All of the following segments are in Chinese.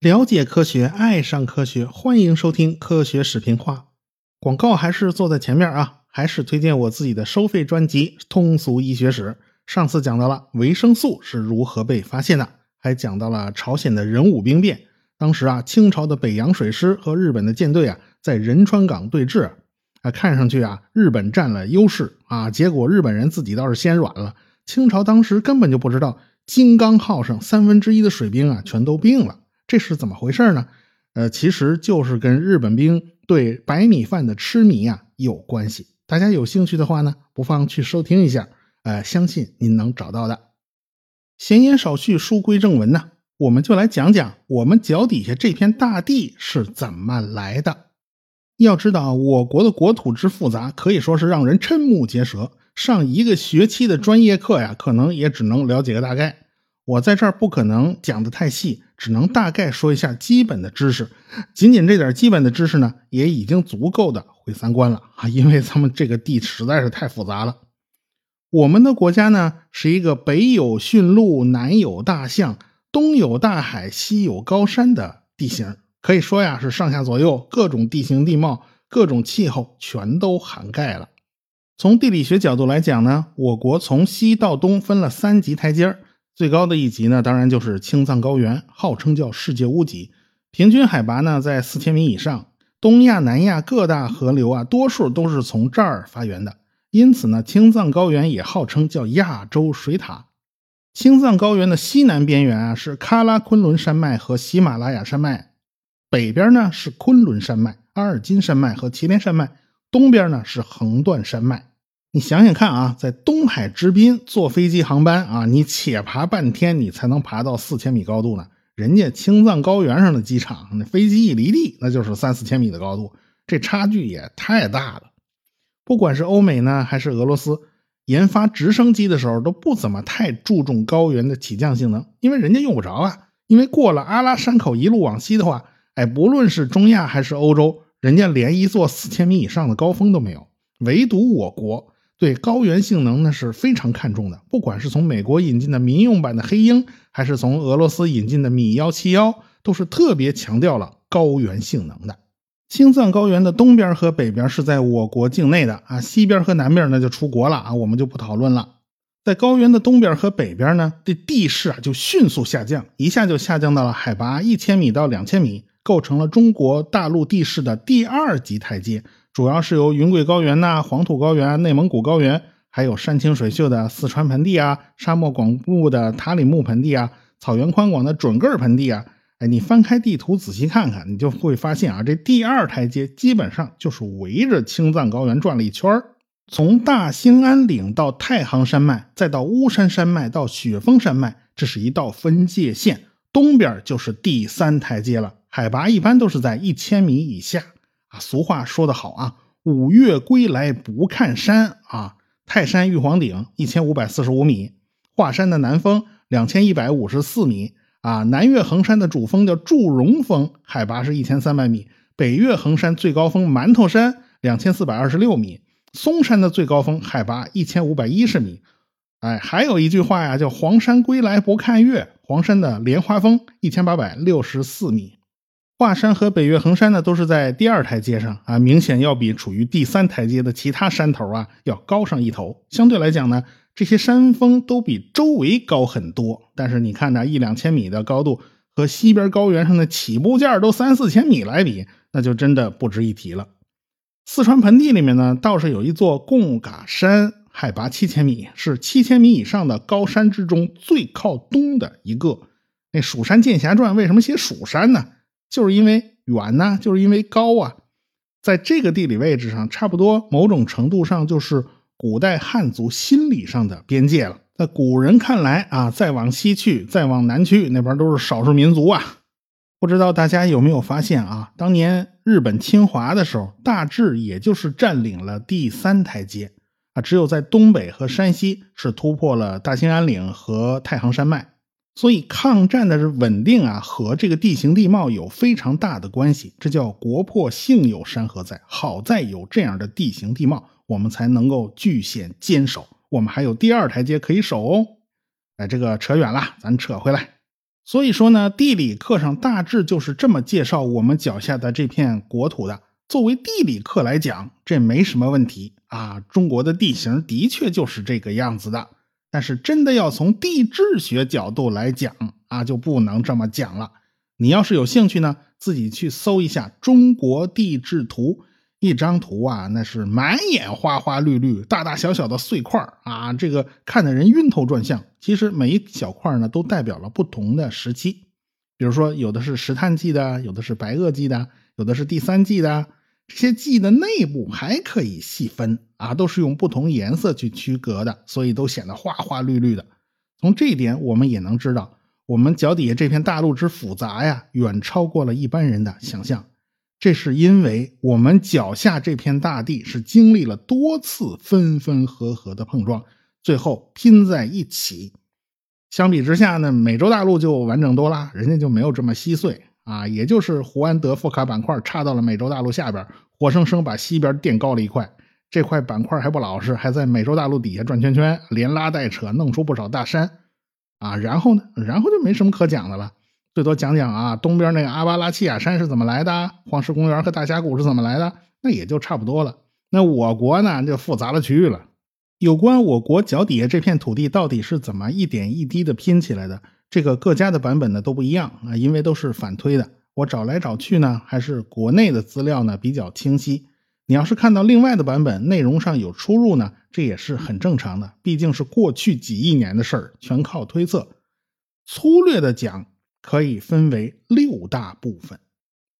了解科学，爱上科学，欢迎收听科学视频化。广告还是坐在前面啊，还是推荐我自己的收费专辑《通俗医学史》。上次讲到了维生素是如何被发现的，还讲到了朝鲜的人武兵变。当时啊，清朝的北洋水师和日本的舰队啊，在仁川港对峙啊，看上去啊，日本占了优势啊，结果日本人自己倒是先软了。清朝当时根本就不知道金刚号上三分之一的水兵啊，全都病了。这是怎么回事呢？呃，其实就是跟日本兵对白米饭的痴迷啊有关系。大家有兴趣的话呢，不妨去收听一下，呃，相信您能找到的。闲言少叙，书归正文呢，我们就来讲讲我们脚底下这片大地是怎么来的。要知道，我国的国土之复杂，可以说是让人瞠目结舌。上一个学期的专业课呀，可能也只能了解个大概。我在这儿不可能讲的太细，只能大概说一下基本的知识。仅仅这点基本的知识呢，也已经足够的毁三观了啊！因为咱们这个地实在是太复杂了。我们的国家呢，是一个北有驯鹿，南有大象，东有大海，西有高山的地形。可以说呀，是上下左右各种地形地貌、各种气候全都涵盖了。从地理学角度来讲呢，我国从西到东分了三级台阶儿。最高的一级呢，当然就是青藏高原，号称叫世界屋脊，平均海拔呢在四千米以上。东亚、南亚各大河流啊，多数都是从这儿发源的，因此呢，青藏高原也号称叫亚洲水塔。青藏高原的西南边缘啊是喀拉昆仑山脉和喜马拉雅山脉，北边呢是昆仑山脉、阿尔金山脉和祁连山脉，东边呢是横断山脉。你想想看啊，在东海之滨坐飞机航班啊，你且爬半天，你才能爬到四千米高度呢。人家青藏高原上的机场，那飞机一离地，那就是三四千米的高度，这差距也太大了。不管是欧美呢，还是俄罗斯，研发直升机的时候都不怎么太注重高原的起降性能，因为人家用不着啊。因为过了阿拉山口一路往西的话，哎，不论是中亚还是欧洲，人家连一座四千米以上的高峰都没有，唯独我国。对高原性能呢是非常看重的，不管是从美国引进的民用版的黑鹰，还是从俄罗斯引进的米幺七幺，都是特别强调了高原性能的。青藏高原的东边和北边是在我国境内的啊，西边和南边那就出国了啊，我们就不讨论了。在高原的东边和北边呢，这地势啊就迅速下降，一下就下降到了海拔一千米到两千米，构成了中国大陆地势的第二级台阶。主要是由云贵高原呐、黄土高原、内蒙古高原，还有山清水秀的四川盆地啊、沙漠广布的塔里木盆地啊、草原宽广的准噶尔盆地啊。哎，你翻开地图仔细看看，你就会发现啊，这第二台阶基本上就是围着青藏高原转了一圈从大兴安岭到太行山脉，再到巫山山脉到雪峰山脉，这是一道分界线。东边就是第三台阶了，海拔一般都是在一千米以下啊。俗话说得好啊，五岳归来不看山啊。泰山玉皇顶一千五百四十五米，华山的南峰两千一百五十四米啊。南岳衡山的主峰叫祝融峰，海拔是一千三百米。北岳衡山最高峰馒头山两千四百二十六米，嵩山的最高峰海拔一千五百一十米。哎，还有一句话呀，叫黄山归来不看岳。黄山的莲花峰一千八百六十四米。华山和北岳恒山呢，都是在第二台阶上啊，明显要比处于第三台阶的其他山头啊要高上一头。相对来讲呢，这些山峰都比周围高很多。但是你看那一两千米的高度，和西边高原上的起步价都三四千米来比，那就真的不值一提了。四川盆地里面呢，倒是有一座贡嘎山，海拔七千米，是七千米以上的高山之中最靠东的一个。那《蜀山剑侠传》为什么写蜀山呢？就是因为远呢，就是因为高啊，在这个地理位置上，差不多某种程度上就是古代汉族心理上的边界了。在古人看来啊，再往西去，再往南去，那边都是少数民族啊。不知道大家有没有发现啊？当年日本侵华的时候，大致也就是占领了第三台阶啊，只有在东北和山西是突破了大兴安岭和太行山脉。所以抗战的稳定啊，和这个地形地貌有非常大的关系。这叫国破幸有山河在，好在有这样的地形地貌，我们才能够据险坚守，我们还有第二台阶可以守哦。哎，这个扯远了，咱扯回来。所以说呢，地理课上大致就是这么介绍我们脚下的这片国土的。作为地理课来讲，这没什么问题啊。中国的地形的确就是这个样子的。但是真的要从地质学角度来讲啊，就不能这么讲了。你要是有兴趣呢，自己去搜一下《中国地质图》。一张图啊，那是满眼花花绿绿、大大小小的碎块啊，这个看的人晕头转向。其实每一小块呢，都代表了不同的时期。比如说，有的是石炭纪的，有的是白垩纪的，有的是第三纪的。这些记忆的内部还可以细分啊，都是用不同颜色去区隔的，所以都显得花花绿绿的。从这一点，我们也能知道，我们脚底下这片大陆之复杂呀，远超过了一般人的想象。这是因为我们脚下这片大地是经历了多次分分合合的碰撞，最后拼在一起。相比之下呢，美洲大陆就完整多了，人家就没有这么稀碎啊，也就是胡安德富卡板块插到了美洲大陆下边，活生生把西边垫高了一块。这块板块还不老实，还在美洲大陆底下转圈圈，连拉带扯，弄出不少大山啊。然后呢，然后就没什么可讲的了。最多讲讲啊，东边那个阿巴拉契亚山是怎么来的，黄石公园和大峡谷是怎么来的，那也就差不多了。那我国呢，就复杂了去了。有关我国脚底下这片土地到底是怎么一点一滴的拼起来的，这个各家的版本呢都不一样啊，因为都是反推的。我找来找去呢，还是国内的资料呢比较清晰。你要是看到另外的版本，内容上有出入呢，这也是很正常的，毕竟是过去几亿年的事儿，全靠推测。粗略的讲。可以分为六大部分，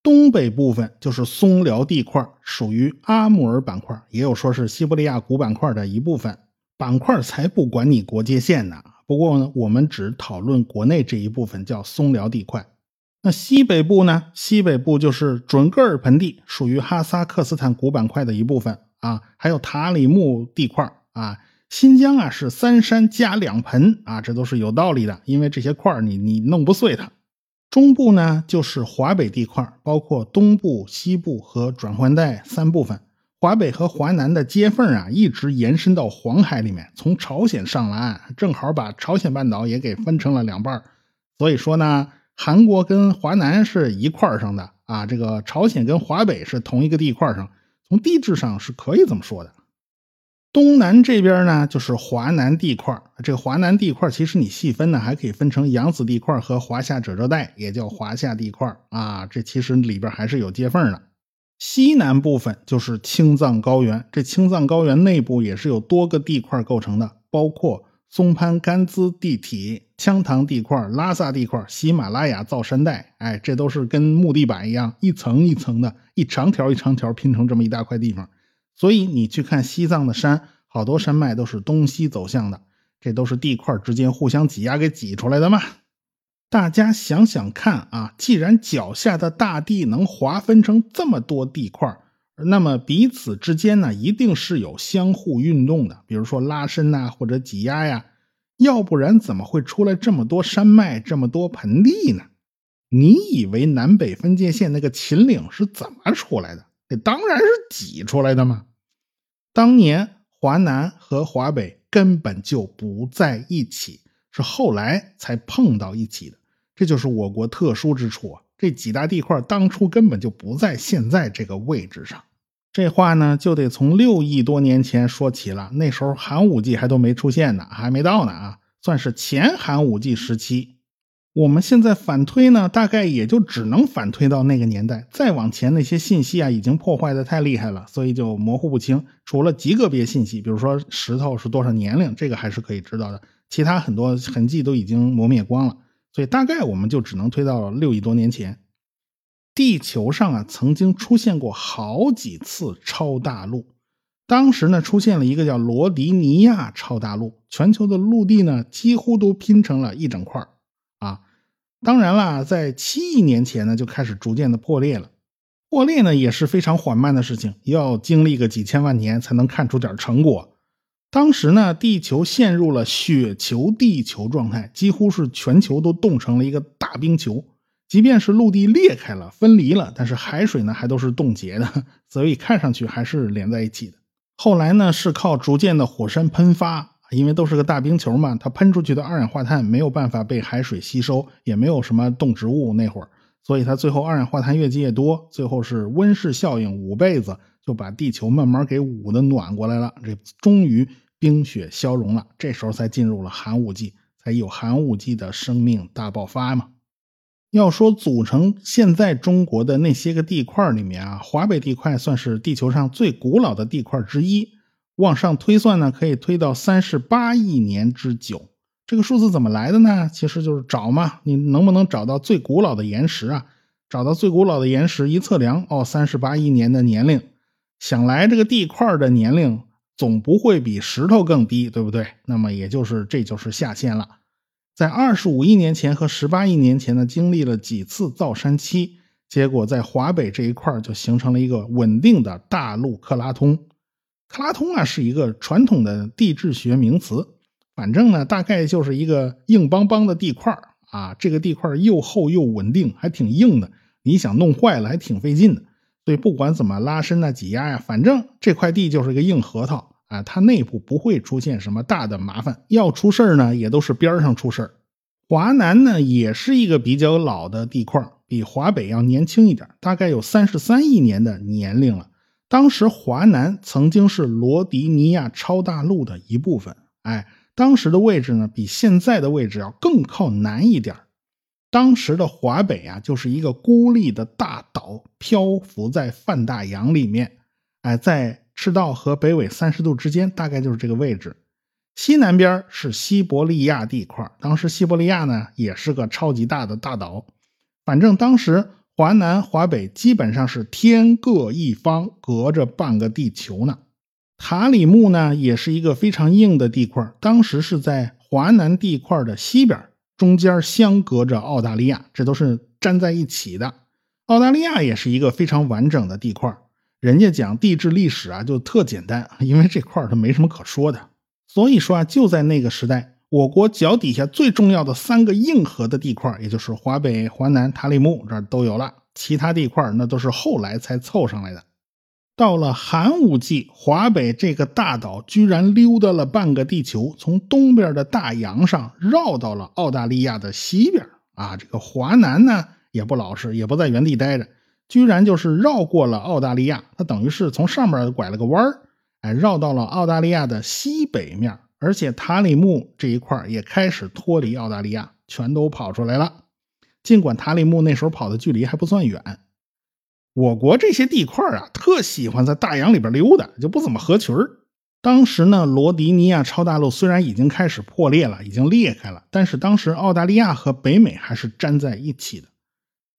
东北部分就是松辽地块，属于阿穆尔板块，也有说是西伯利亚古板块的一部分。板块才不管你国界线呢。不过呢，我们只讨论国内这一部分，叫松辽地块。那西北部呢？西北部就是准噶尔盆地，属于哈萨克斯坦古板块的一部分啊，还有塔里木地块啊。新疆啊是三山加两盆啊，这都是有道理的，因为这些块你你弄不碎它。中部呢就是华北地块，包括东部、西部和转换带三部分。华北和华南的接缝啊，一直延伸到黄海里面，从朝鲜上了岸，正好把朝鲜半岛也给分成了两半。所以说呢，韩国跟华南是一块上的啊，这个朝鲜跟华北是同一个地块上，从地质上是可以这么说的。东南这边呢，就是华南地块。这个华南地块，其实你细分呢，还可以分成扬子地块和华夏褶皱带，也叫华夏地块啊。这其实里边还是有接缝的。西南部分就是青藏高原，这青藏高原内部也是有多个地块构成的，包括松潘甘孜地体、羌塘地块、拉萨地块、喜马拉雅造山带。哎，这都是跟木地板一样，一层一层的，一长条一长条拼成这么一大块地方。所以你去看西藏的山，好多山脉都是东西走向的，这都是地块之间互相挤压给挤出来的嘛。大家想想看啊，既然脚下的大地能划分成这么多地块，那么彼此之间呢，一定是有相互运动的，比如说拉伸呐，或者挤压呀，要不然怎么会出来这么多山脉、这么多盆地呢？你以为南北分界线那个秦岭是怎么出来的？那当然是挤出来的嘛！当年华南和华北根本就不在一起，是后来才碰到一起的。这就是我国特殊之处啊！这几大地块当初根本就不在现在这个位置上。这话呢，就得从六亿多年前说起了。那时候寒武纪还都没出现呢，还没到呢啊，算是前寒武纪时期。我们现在反推呢，大概也就只能反推到那个年代，再往前那些信息啊，已经破坏的太厉害了，所以就模糊不清。除了极个别信息，比如说石头是多少年龄，这个还是可以知道的，其他很多痕迹都已经磨灭光了，所以大概我们就只能推到六亿多年前。地球上啊，曾经出现过好几次超大陆，当时呢，出现了一个叫罗迪尼亚超大陆，全球的陆地呢，几乎都拼成了一整块啊，当然了，在七亿年前呢，就开始逐渐的破裂了。破裂呢也是非常缓慢的事情，要经历个几千万年才能看出点成果。当时呢，地球陷入了雪球地球状态，几乎是全球都冻成了一个大冰球。即便是陆地裂开了、分离了，但是海水呢还都是冻结的，所以看上去还是连在一起的。后来呢，是靠逐渐的火山喷发。因为都是个大冰球嘛，它喷出去的二氧化碳没有办法被海水吸收，也没有什么动植物那会儿，所以它最后二氧化碳越积越多，最后是温室效应捂被子，就把地球慢慢给捂的暖过来了。这终于冰雪消融了，这时候才进入了寒武纪，才有寒武纪的生命大爆发嘛。要说组成现在中国的那些个地块里面啊，华北地块算是地球上最古老的地块之一。往上推算呢，可以推到三十八亿年之久。这个数字怎么来的呢？其实就是找嘛，你能不能找到最古老的岩石啊？找到最古老的岩石一测量，哦，三十八亿年的年龄。想来这个地块的年龄总不会比石头更低，对不对？那么也就是这就是下限了。在二十五亿年前和十八亿年前呢，经历了几次造山期，结果在华北这一块就形成了一个稳定的大陆克拉通。克拉通啊是一个传统的地质学名词，反正呢大概就是一个硬邦邦的地块啊，这个地块又厚又稳定，还挺硬的。你想弄坏了还挺费劲的，所以不管怎么拉伸啊、挤压呀，反正这块地就是个硬核桃。啊，它内部不会出现什么大的麻烦，要出事儿呢，也都是边上出事儿。华南呢，也是一个比较老的地块，比华北要年轻一点，大概有三十三亿年的年龄了。当时华南曾经是罗迪尼亚超大陆的一部分，哎，当时的位置呢，比现在的位置要更靠南一点。当时的华北啊，就是一个孤立的大岛，漂浮在泛大洋里面，哎，在。赤道和北纬三十度之间，大概就是这个位置。西南边是西伯利亚地块，当时西伯利亚呢也是个超级大的大岛。反正当时华南、华北基本上是天各一方，隔着半个地球呢。塔里木呢也是一个非常硬的地块，当时是在华南地块的西边，中间相隔着澳大利亚，这都是粘在一起的。澳大利亚也是一个非常完整的地块。人家讲地质历史啊，就特简单，因为这块它没什么可说的。所以说啊，就在那个时代，我国脚底下最重要的三个硬核的地块，也就是华北、华南、塔里木这都有了，其他地块那都是后来才凑上来的。到了寒武纪，华北这个大岛居然溜达了半个地球，从东边的大洋上绕到了澳大利亚的西边啊。这个华南呢，也不老实，也不在原地待着。居然就是绕过了澳大利亚，它等于是从上面拐了个弯儿，哎，绕到了澳大利亚的西北面，而且塔里木这一块也开始脱离澳大利亚，全都跑出来了。尽管塔里木那时候跑的距离还不算远，我国这些地块啊，特喜欢在大洋里边溜达，就不怎么合群。当时呢，罗迪尼亚超大陆虽然已经开始破裂了，已经裂开了，但是当时澳大利亚和北美还是粘在一起的。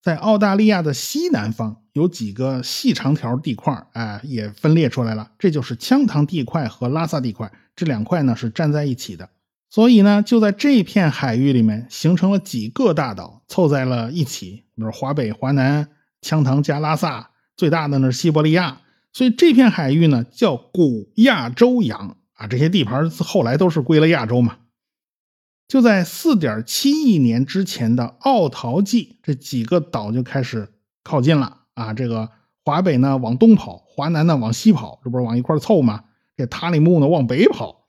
在澳大利亚的西南方有几个细长条地块，哎，也分裂出来了。这就是羌塘地块和拉萨地块，这两块呢是粘在一起的。所以呢，就在这片海域里面形成了几个大岛，凑在了一起。比如华北、华南、羌塘加拉萨，最大的呢是西伯利亚。所以这片海域呢叫古亚洲洋啊。这些地盘后来都是归了亚洲嘛。就在四点七亿年之前的奥陶纪，这几个岛就开始靠近了啊！这个华北呢往东跑，华南呢往西跑，这不是往一块凑吗？这塔里木呢往北跑，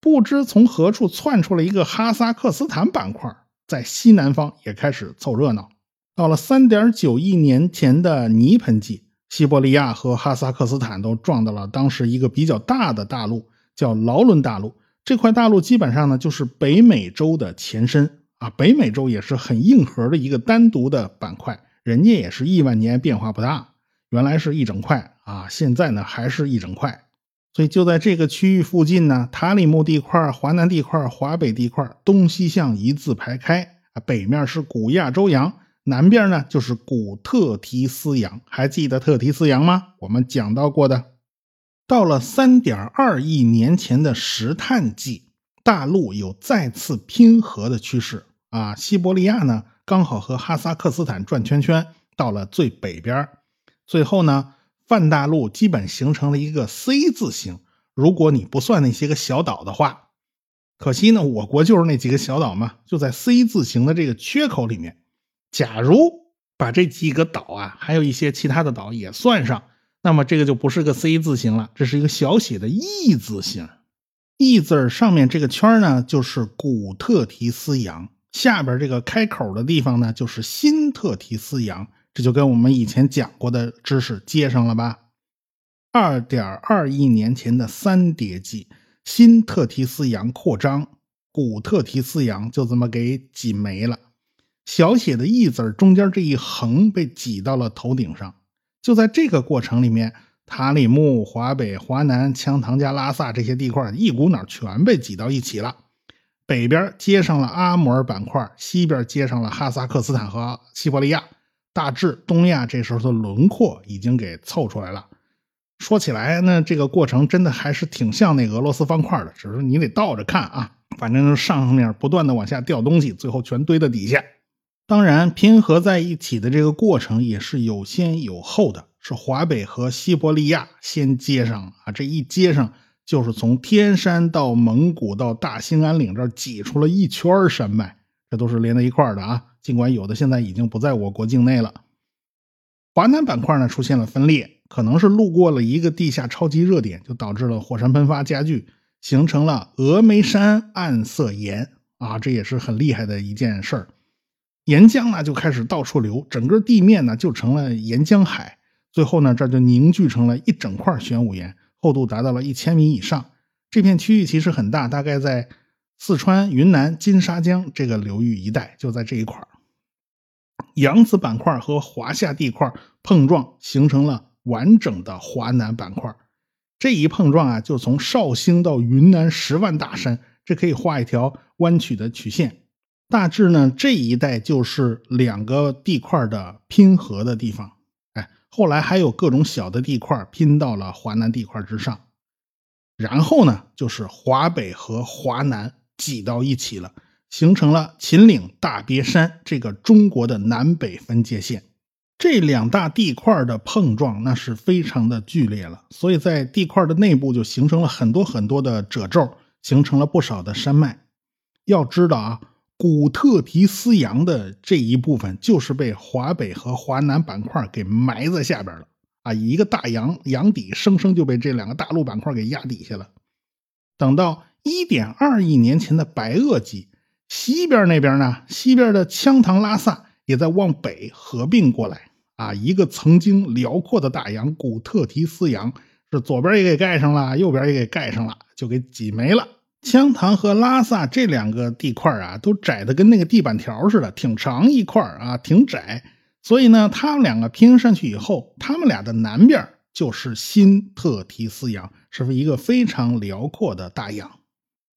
不知从何处窜出了一个哈萨克斯坦板块，在西南方也开始凑热闹。到了三点九亿年前的泥盆纪，西伯利亚和哈萨克斯坦都撞到了当时一个比较大的大陆，叫劳伦大陆。这块大陆基本上呢，就是北美洲的前身啊。北美洲也是很硬核的一个单独的板块，人家也是亿万年变化不大，原来是一整块啊，现在呢还是一整块。所以就在这个区域附近呢，塔里木地块、华南地块、华北地块东西向一字排开啊，北面是古亚洲洋，南边呢就是古特提斯洋。还记得特提斯洋吗？我们讲到过的。到了三点二亿年前的石炭纪，大陆有再次拼合的趋势啊。西伯利亚呢，刚好和哈萨克斯坦转圈圈，到了最北边。最后呢，泛大陆基本形成了一个 C 字形。如果你不算那些个小岛的话，可惜呢，我国就是那几个小岛嘛，就在 C 字形的这个缺口里面。假如把这几个岛啊，还有一些其他的岛也算上。那么这个就不是个 C 字形了，这是一个小写的 E 字形。“ “E” ”字上面这个圈呢，就是古特提斯洋；下边这个开口的地方呢，就是新特提斯洋。这就跟我们以前讲过的知识接上了吧？二点二亿年前的三叠纪，新特提斯洋扩张，古特提斯洋就这么给挤没了。小写的“一”字中间这一横被挤到了头顶上。就在这个过程里面。塔里木、华北、华南、羌塘加拉萨这些地块一股脑全被挤到一起了。北边接上了阿姆尔板块，西边接上了哈萨克斯坦和西伯利亚。大致东亚这时候的轮廓已经给凑出来了。说起来呢，这个过程真的还是挺像那俄罗斯方块的，只是你得倒着看啊。反正上面不断的往下掉东西，最后全堆到底下。当然，拼合在一起的这个过程也是有先有后的。是华北和西伯利亚先接上啊，这一接上就是从天山到蒙古到大兴安岭这儿挤出了一圈山脉，这都是连在一块儿的啊。尽管有的现在已经不在我国境内了。华南板块呢出现了分裂，可能是路过了一个地下超级热点，就导致了火山喷发加剧，形成了峨眉山暗色岩啊，这也是很厉害的一件事儿。岩浆呢就开始到处流，整个地面呢就成了岩浆海。最后呢，这就凝聚成了一整块玄武岩，厚度达到了一千米以上。这片区域其实很大，大概在四川、云南金沙江这个流域一带，就在这一块扬子板块和华夏地块碰撞，形成了完整的华南板块。这一碰撞啊，就从绍兴到云南十万大山，这可以画一条弯曲的曲线。大致呢，这一带就是两个地块的拼合的地方。哎后来还有各种小的地块拼到了华南地块之上，然后呢，就是华北和华南挤到一起了，形成了秦岭大别山这个中国的南北分界线。这两大地块的碰撞那是非常的剧烈了，所以在地块的内部就形成了很多很多的褶皱，形成了不少的山脉。要知道啊。古特提斯洋的这一部分就是被华北和华南板块给埋在下边了啊！一个大洋洋底，生生就被这两个大陆板块给压底下了。等到一点二亿年前的白垩纪，西边那边呢，西边的羌塘拉萨也在往北合并过来啊！一个曾经辽阔的大洋古特提斯洋，是左边也给盖上了，右边也给盖上了，就给挤没了。羌塘和拉萨这两个地块啊，都窄的跟那个地板条似的，挺长一块啊，挺窄。所以呢，他们两个拼上去以后，他们俩的南边就是新特提斯洋，是不是一个非常辽阔的大洋。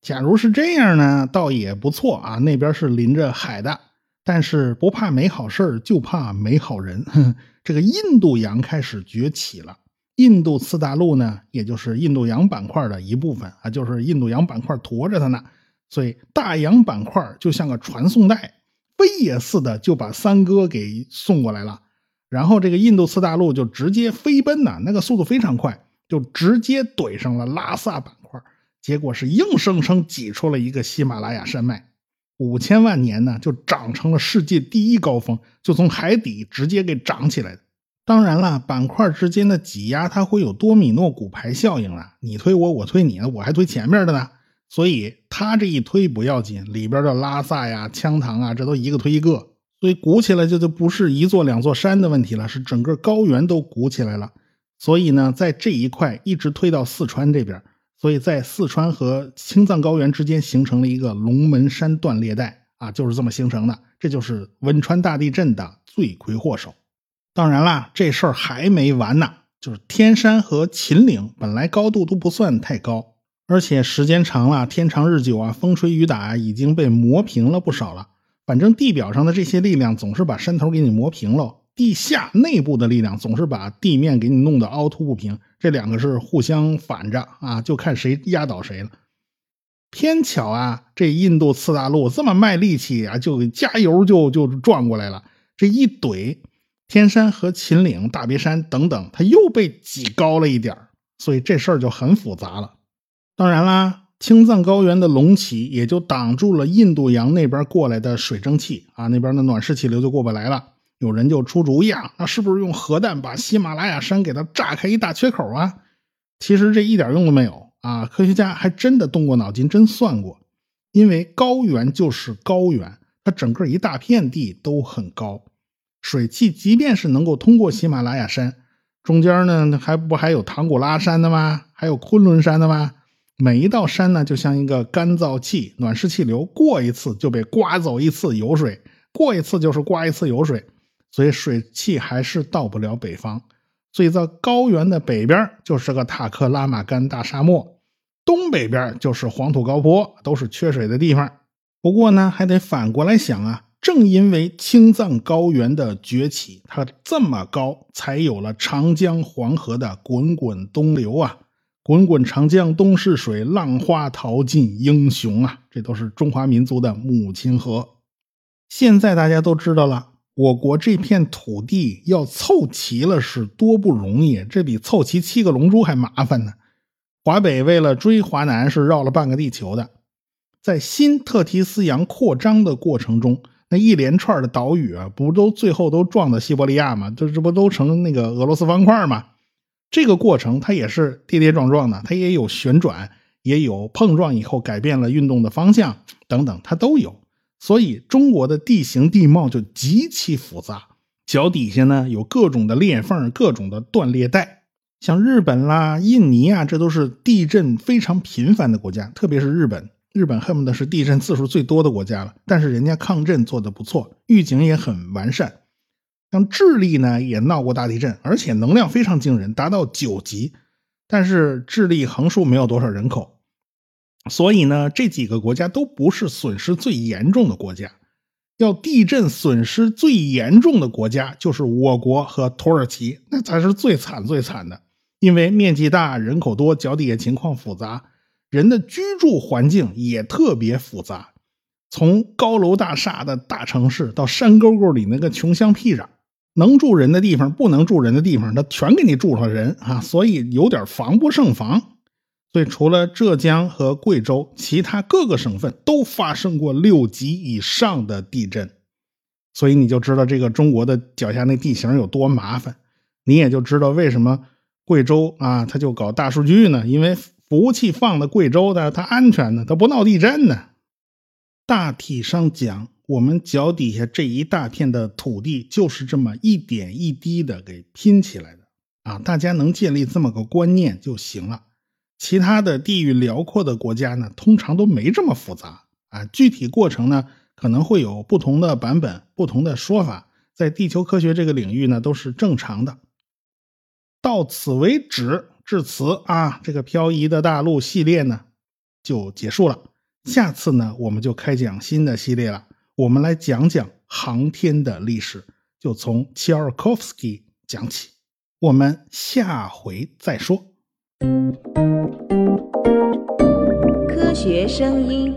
假如是这样呢，倒也不错啊。那边是临着海的，但是不怕没好事就怕没好人。这个印度洋开始崛起了。印度次大陆呢，也就是印度洋板块的一部分啊，就是印度洋板块驮着它呢，所以大洋板块就像个传送带，飞也似的就把三哥给送过来了。然后这个印度次大陆就直接飞奔呐，那个速度非常快，就直接怼上了拉萨板块，结果是硬生生挤出了一个喜马拉雅山脉，五千万年呢就长成了世界第一高峰，就从海底直接给长起来的。当然了，板块之间的挤压，它会有多米诺骨牌效应了。你推我，我推你，我还推前面的呢。所以它这一推不要紧，里边的拉萨呀、羌塘啊，这都一个推一个，所以鼓起来就就不是一座两座山的问题了，是整个高原都鼓起来了。所以呢，在这一块一直推到四川这边，所以在四川和青藏高原之间形成了一个龙门山断裂带啊，就是这么形成的。这就是汶川大地震的罪魁祸首。当然啦，这事儿还没完呢。就是天山和秦岭本来高度都不算太高，而且时间长了，天长日久啊，风吹雨打啊已经被磨平了不少了。反正地表上的这些力量总是把山头给你磨平了，地下内部的力量总是把地面给你弄得凹凸不平。这两个是互相反着啊，就看谁压倒谁了。偏巧啊，这印度次大陆这么卖力气啊，就加油就就转过来了，这一怼。天山和秦岭、大别山等等，它又被挤高了一点所以这事儿就很复杂了。当然啦，青藏高原的隆起也就挡住了印度洋那边过来的水蒸气啊，那边的暖湿气流就过不来了。有人就出主意啊，那是不是用核弹把喜马拉雅山给它炸开一大缺口啊？其实这一点用都没有啊，科学家还真的动过脑筋，真算过。因为高原就是高原，它整个一大片地都很高，水汽即便是能够通过喜马拉雅山，中间呢还不还有唐古拉山的吗？还有昆仑山的吗？每一道山呢，就像一个干燥器，暖湿气流过一次就被刮走一次油水，过一次就是刮一次油水，所以水汽还是到不了北方。所以在高原的北边就是个塔克拉玛干大沙漠，东北边就是黄土高坡，都是缺水的地方。不过呢，还得反过来想啊，正因为青藏高原的崛起，它这么高，才有了长江黄河的滚滚东流啊。滚滚长江东逝水，浪花淘尽英雄啊！这都是中华民族的母亲河。现在大家都知道了，我国这片土地要凑齐了是多不容易，这比凑齐七个龙珠还麻烦呢。华北为了追华南，是绕了半个地球的。在新特提斯洋扩张的过程中，那一连串的岛屿啊，不都最后都撞到西伯利亚吗？这这不都成那个俄罗斯方块吗？这个过程它也是跌跌撞撞的，它也有旋转，也有碰撞以后改变了运动的方向等等，它都有。所以中国的地形地貌就极其复杂，脚底下呢有各种的裂缝，各种的断裂带。像日本啦、印尼啊，这都是地震非常频繁的国家，特别是日本，日本恨不得是地震次数最多的国家了。但是人家抗震做得不错，预警也很完善。像智利呢，也闹过大地震，而且能量非常惊人，达到九级。但是智利横竖没有多少人口，所以呢，这几个国家都不是损失最严重的国家。要地震损失最严重的国家就是我国和土耳其，那才是最惨最惨的。因为面积大，人口多，脚底下情况复杂，人的居住环境也特别复杂。从高楼大厦的大城市，到山沟沟里那个穷乡僻壤。能住人的地方，不能住人的地方，他全给你住上人啊！所以有点防不胜防。所以除了浙江和贵州，其他各个省份都发生过六级以上的地震。所以你就知道这个中国的脚下那地形有多麻烦，你也就知道为什么贵州啊，他就搞大数据呢？因为服务器放在贵州的，它安全呢，它不闹地震呢。大体上讲。我们脚底下这一大片的土地，就是这么一点一滴的给拼起来的啊！大家能建立这么个观念就行了。其他的地域辽阔的国家呢，通常都没这么复杂啊。具体过程呢，可能会有不同的版本、不同的说法，在地球科学这个领域呢，都是正常的。到此为止，至此啊，这个漂移的大陆系列呢就结束了。下次呢，我们就开讲新的系列了。我们来讲讲航天的历史，就从切尔科夫斯基讲起。我们下回再说。科学声音。